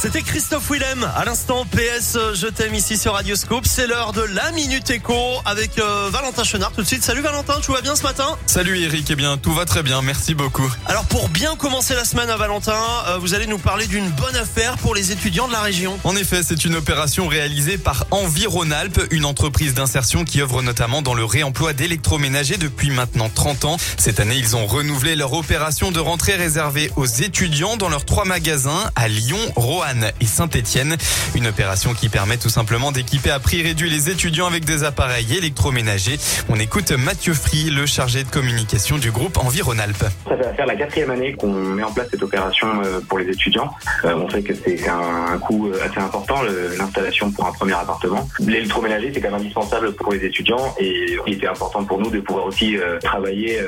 C'était Christophe Willem. À l'instant, PS, euh, je t'aime ici sur Radioscope. C'est l'heure de la Minute Éco avec euh, Valentin Chenard tout de suite. Salut Valentin, tout va bien ce matin? Salut Eric, eh bien tout va très bien, merci beaucoup. Alors pour bien commencer la semaine à Valentin, euh, vous allez nous parler d'une bonne affaire pour les étudiants de la région. En effet, c'est une opération réalisée par Environalp, une entreprise d'insertion qui œuvre notamment dans le réemploi d'électroménagers depuis maintenant 30 ans. Cette année, ils ont renouvelé leur opération de rentrée réservée aux étudiants dans leurs trois magasins à Lyon, Roanne et Saint-Étienne. Une opération qui permet tout simplement d'équiper à prix réduit les étudiants avec des appareils électroménagers. On écoute Mathieu Free, le chargé de communication du groupe Environalp. Ça va faire la quatrième année qu'on met en place cette opération euh, pour les étudiants. Euh, on sait que c'est un, coût euh, assez important, l'installation pour un premier appartement. L'électroménager, c'est quand même indispensable pour les étudiants et il était important pour nous de pouvoir aussi travailler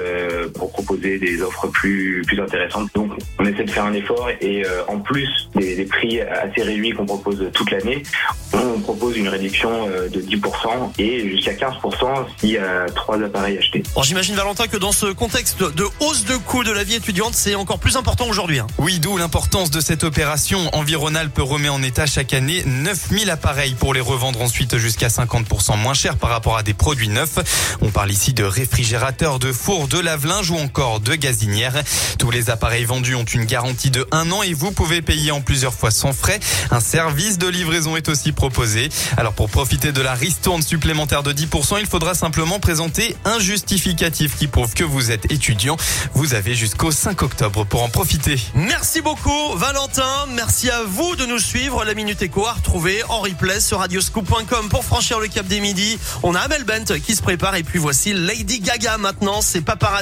pour proposer des offres plus, plus intéressantes. Donc, on essaie de faire un effort et en plus des prix assez réduits qu'on propose toute l'année, on propose une réduction euh, de 10% et jusqu'à 15% s'il y a trois appareils achetés. Bon, j'imagine Valentin que dans ce contexte de hausse de coût de la vie étudiante, c'est encore plus important aujourd'hui. hein. Oui, d'où l'importance de cette opération. Environalp remet en état chaque année 9000 appareils pour les revendre ensuite jusqu'à 50% moins cher par rapport à des produits neufs. On parle ici de réfrigérateurs, de fours, de lave-linge ou encore de gazinières. Tous les appareils vendus ont une garantie de un an et vous pouvez payer en plusieurs fois frais. Un service de livraison est aussi proposé. Alors pour profiter de la ristourne supplémentaire de 10%, il faudra simplement présenter un justificatif qui prouve que vous êtes étudiant. Vous avez jusqu'au 5 octobre pour en profiter. Merci beaucoup Valentin, merci à vous de nous suivre. La Minute Éco à retrouver en replay sur radioscoop.com pour franchir le cap des midis. On a Amel Bent qui se prépare et puis voici Lady Gaga maintenant, c'est paparazzi.